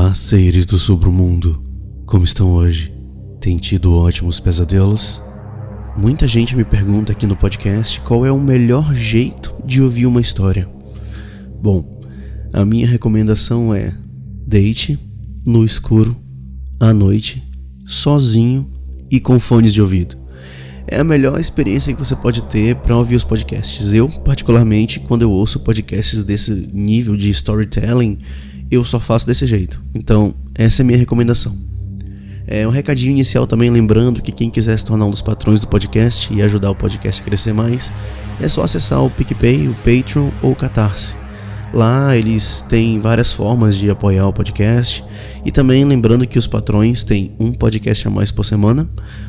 Olá, seres do submundo. Como estão hoje? Tem tido ótimos pesadelos? Muita gente me pergunta aqui no podcast qual é o melhor jeito de ouvir uma história. Bom, a minha recomendação é: deite no escuro, à noite, sozinho e com fones de ouvido. É a melhor experiência que você pode ter para ouvir os podcasts. Eu, particularmente, quando eu ouço podcasts desse nível de storytelling, eu só faço desse jeito. Então, essa é a minha recomendação. É um recadinho inicial também lembrando que quem quiser se tornar um dos patrões do podcast e ajudar o podcast a crescer mais, é só acessar o PicPay, o Patreon ou o Catarse. Lá eles têm várias formas de apoiar o podcast e também lembrando que os patrões têm um podcast a mais por semana,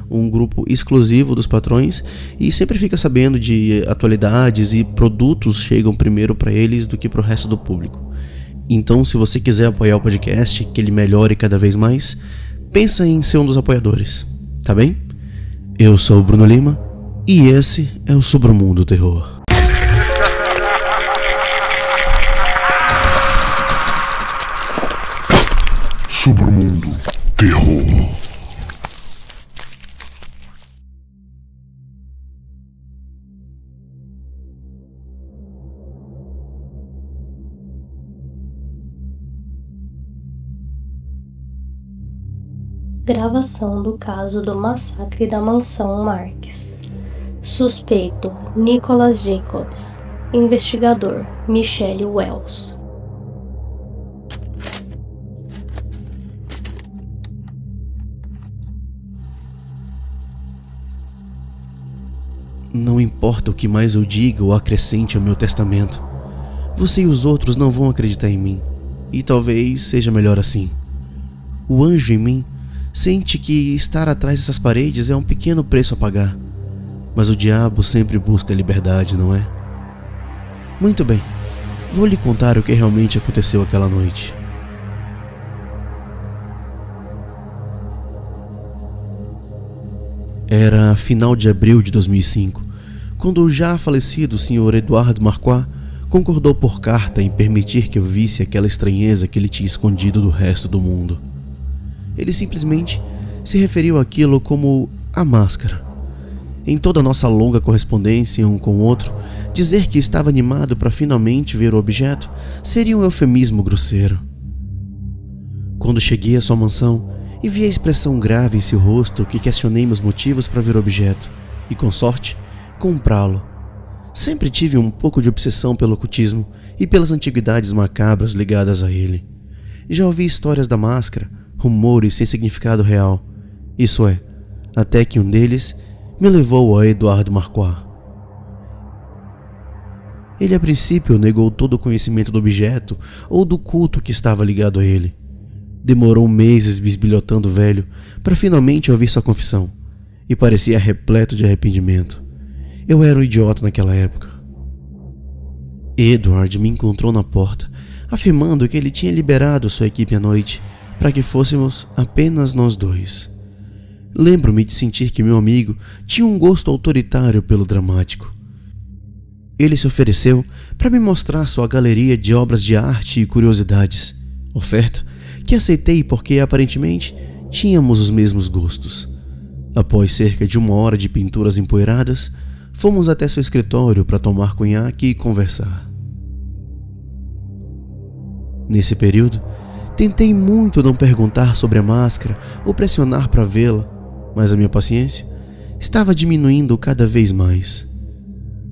um grupo exclusivo dos patrões e sempre fica sabendo de atualidades e produtos chegam primeiro para eles do que para o resto do público. Então, se você quiser apoiar o podcast, que ele melhore cada vez mais, pensa em ser um dos apoiadores, tá bem? Eu sou o Bruno Lima e esse é o Sobremundo Terror. Sobremundo Terror. Gravação do caso do massacre da mansão Marques. Suspeito: Nicholas Jacobs. Investigador: Michelle Wells. Não importa o que mais eu diga ou acrescente ao meu testamento, você e os outros não vão acreditar em mim, e talvez seja melhor assim. O anjo em mim sente que estar atrás dessas paredes é um pequeno preço a pagar, mas o diabo sempre busca liberdade, não é? Muito bem, vou lhe contar o que realmente aconteceu aquela noite. Era final de abril de 2005, quando o já falecido Sr. Eduardo Marquardt concordou por carta em permitir que eu visse aquela estranheza que ele tinha escondido do resto do mundo. Ele simplesmente se referiu àquilo como a máscara. Em toda a nossa longa correspondência um com o outro, dizer que estava animado para finalmente ver o objeto seria um eufemismo grosseiro. Quando cheguei à sua mansão, e vi a expressão grave em seu rosto que questionei meus motivos para ver o objeto e, com sorte, comprá-lo. Sempre tive um pouco de obsessão pelo ocultismo e pelas antiguidades macabras ligadas a ele. Já ouvi histórias da máscara, rumores sem significado real. Isso é, até que um deles me levou a Eduardo Marquardt. Ele a princípio negou todo o conhecimento do objeto ou do culto que estava ligado a ele. Demorou meses bisbilhotando o velho para finalmente ouvir sua confissão e parecia repleto de arrependimento. Eu era um idiota naquela época. Edward me encontrou na porta, afirmando que ele tinha liberado sua equipe à noite para que fôssemos apenas nós dois. Lembro-me de sentir que meu amigo tinha um gosto autoritário pelo dramático. Ele se ofereceu para me mostrar sua galeria de obras de arte e curiosidades, oferta que aceitei porque aparentemente tínhamos os mesmos gostos. Após cerca de uma hora de pinturas empoeiradas, fomos até seu escritório para tomar conhaque e conversar. Nesse período, tentei muito não perguntar sobre a máscara ou pressionar para vê-la, mas a minha paciência estava diminuindo cada vez mais.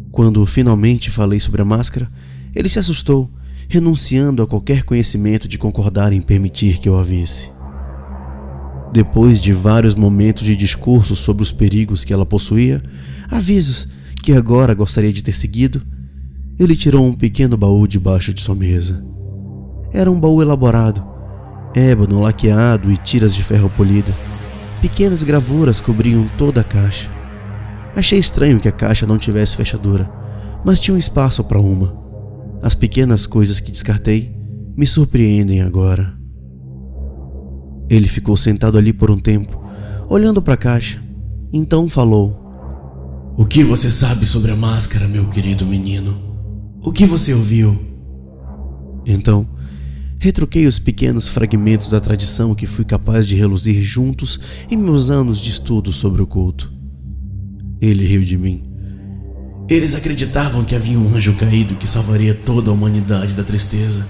Quando finalmente falei sobre a máscara, ele se assustou renunciando a qualquer conhecimento de concordar em permitir que eu a visse. Depois de vários momentos de discurso sobre os perigos que ela possuía, avisos que agora gostaria de ter seguido, ele tirou um pequeno baú debaixo de sua mesa. Era um baú elaborado, ébano laqueado e tiras de ferro polido. Pequenas gravuras cobriam toda a caixa. Achei estranho que a caixa não tivesse fechadura, mas tinha um espaço para uma. As pequenas coisas que descartei me surpreendem agora. Ele ficou sentado ali por um tempo, olhando para a caixa. Então falou: O que você sabe sobre a máscara, meu querido menino? O que você ouviu? Então, Retruquei os pequenos fragmentos da tradição que fui capaz de reluzir juntos em meus anos de estudo sobre o culto. Ele riu de mim. Eles acreditavam que havia um anjo caído que salvaria toda a humanidade da tristeza.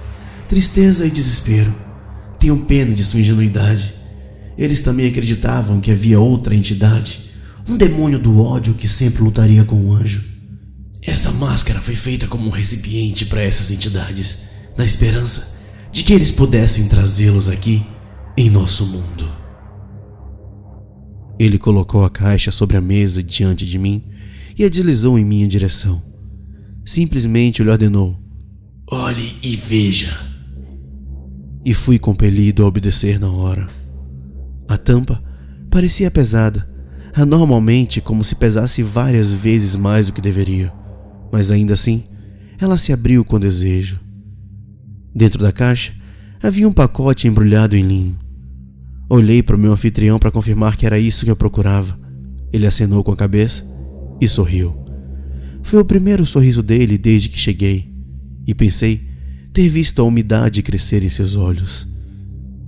Tristeza e desespero. Tenho pena de sua ingenuidade. Eles também acreditavam que havia outra entidade, um demônio do ódio que sempre lutaria com o anjo. Essa máscara foi feita como um recipiente para essas entidades, na esperança de que eles pudessem trazê-los aqui em nosso mundo. Ele colocou a caixa sobre a mesa diante de mim e a deslizou em minha direção. Simplesmente lhe ordenou: Olhe e veja. E fui compelido a obedecer na hora. A tampa parecia pesada, anormalmente como se pesasse várias vezes mais do que deveria, mas ainda assim ela se abriu com desejo. Dentro da caixa havia um pacote embrulhado em linho. Olhei para o meu anfitrião para confirmar que era isso que eu procurava. Ele acenou com a cabeça e sorriu. Foi o primeiro sorriso dele desde que cheguei, e pensei ter visto a umidade crescer em seus olhos.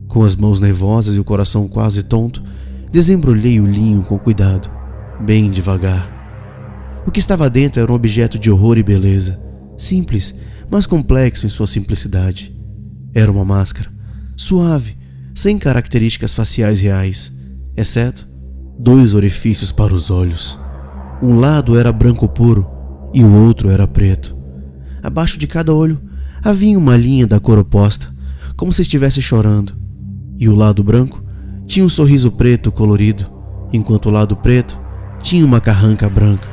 Com as mãos nervosas e o coração quase tonto, desembrulhei o linho com cuidado, bem devagar. O que estava dentro era um objeto de horror e beleza, simples mas complexo em sua simplicidade. Era uma máscara, suave, sem características faciais reais, exceto dois orifícios para os olhos. Um lado era branco puro e o outro era preto. Abaixo de cada olho havia uma linha da cor oposta, como se estivesse chorando. E o lado branco tinha um sorriso preto colorido, enquanto o lado preto tinha uma carranca branca.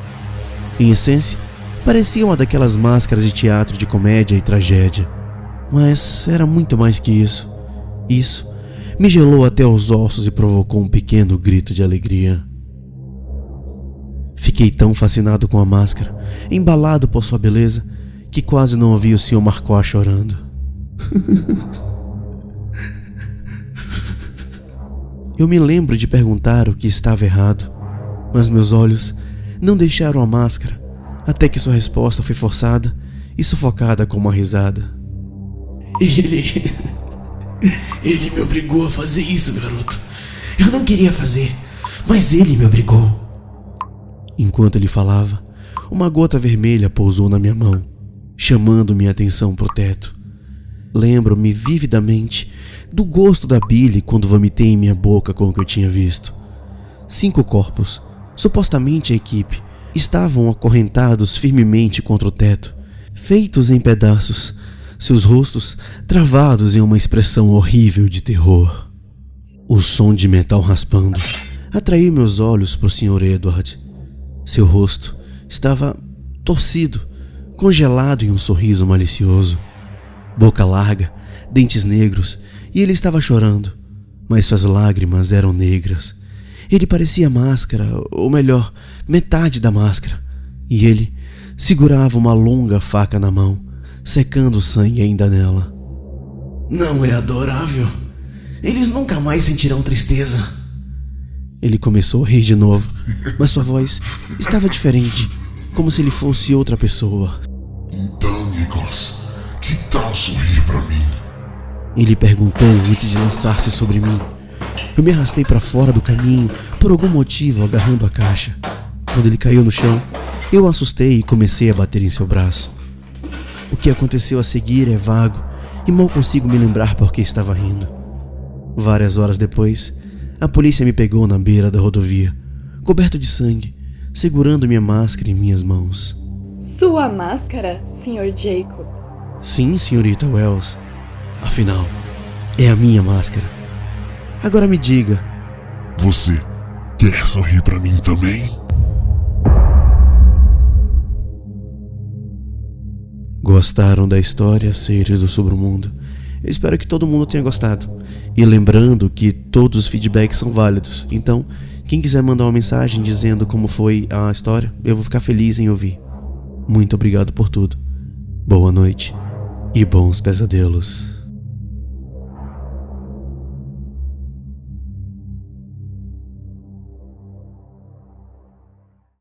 Em essência, Parecia uma daquelas máscaras de teatro de comédia e tragédia. Mas era muito mais que isso. Isso me gelou até os ossos e provocou um pequeno grito de alegria. Fiquei tão fascinado com a máscara, embalado por sua beleza, que quase não ouvi o Sr. Marcois chorando. Eu me lembro de perguntar o que estava errado, mas meus olhos não deixaram a máscara até que sua resposta foi forçada e sufocada com uma risada. Ele. Ele me obrigou a fazer isso, garoto. Eu não queria fazer, mas ele me obrigou. Enquanto ele falava, uma gota vermelha pousou na minha mão, chamando minha atenção para o teto. Lembro-me vividamente do gosto da bile quando vomitei em minha boca com o que eu tinha visto. Cinco corpos, supostamente a equipe, estavam acorrentados firmemente contra o teto, feitos em pedaços, seus rostos travados em uma expressão horrível de terror. O som de metal raspando atraiu meus olhos para o Sr. Edward. Seu rosto estava torcido, congelado em um sorriso malicioso. Boca larga, dentes negros, e ele estava chorando, mas suas lágrimas eram negras ele parecia máscara, ou melhor, metade da máscara, e ele segurava uma longa faca na mão, secando o sangue ainda nela. Não é adorável? Eles nunca mais sentirão tristeza. Ele começou a rir de novo, mas sua voz estava diferente, como se ele fosse outra pessoa. Então, Nicholas, que tal sorrir para mim? Ele perguntou antes de lançar-se sobre mim. Eu me arrastei para fora do caminho, por algum motivo agarrando a caixa. Quando ele caiu no chão, eu o assustei e comecei a bater em seu braço. O que aconteceu a seguir é vago e mal consigo me lembrar por que estava rindo. Várias horas depois, a polícia me pegou na beira da rodovia, coberto de sangue, segurando minha máscara em minhas mãos. Sua máscara, Sr. Jacob? Sim, senhorita Wells. Afinal, é a minha máscara. Agora me diga. Você quer sorrir para mim também? Gostaram da história, seres do submundo? Eu espero que todo mundo tenha gostado. E lembrando que todos os feedbacks são válidos. Então, quem quiser mandar uma mensagem dizendo como foi a história, eu vou ficar feliz em ouvir. Muito obrigado por tudo. Boa noite e bons pesadelos.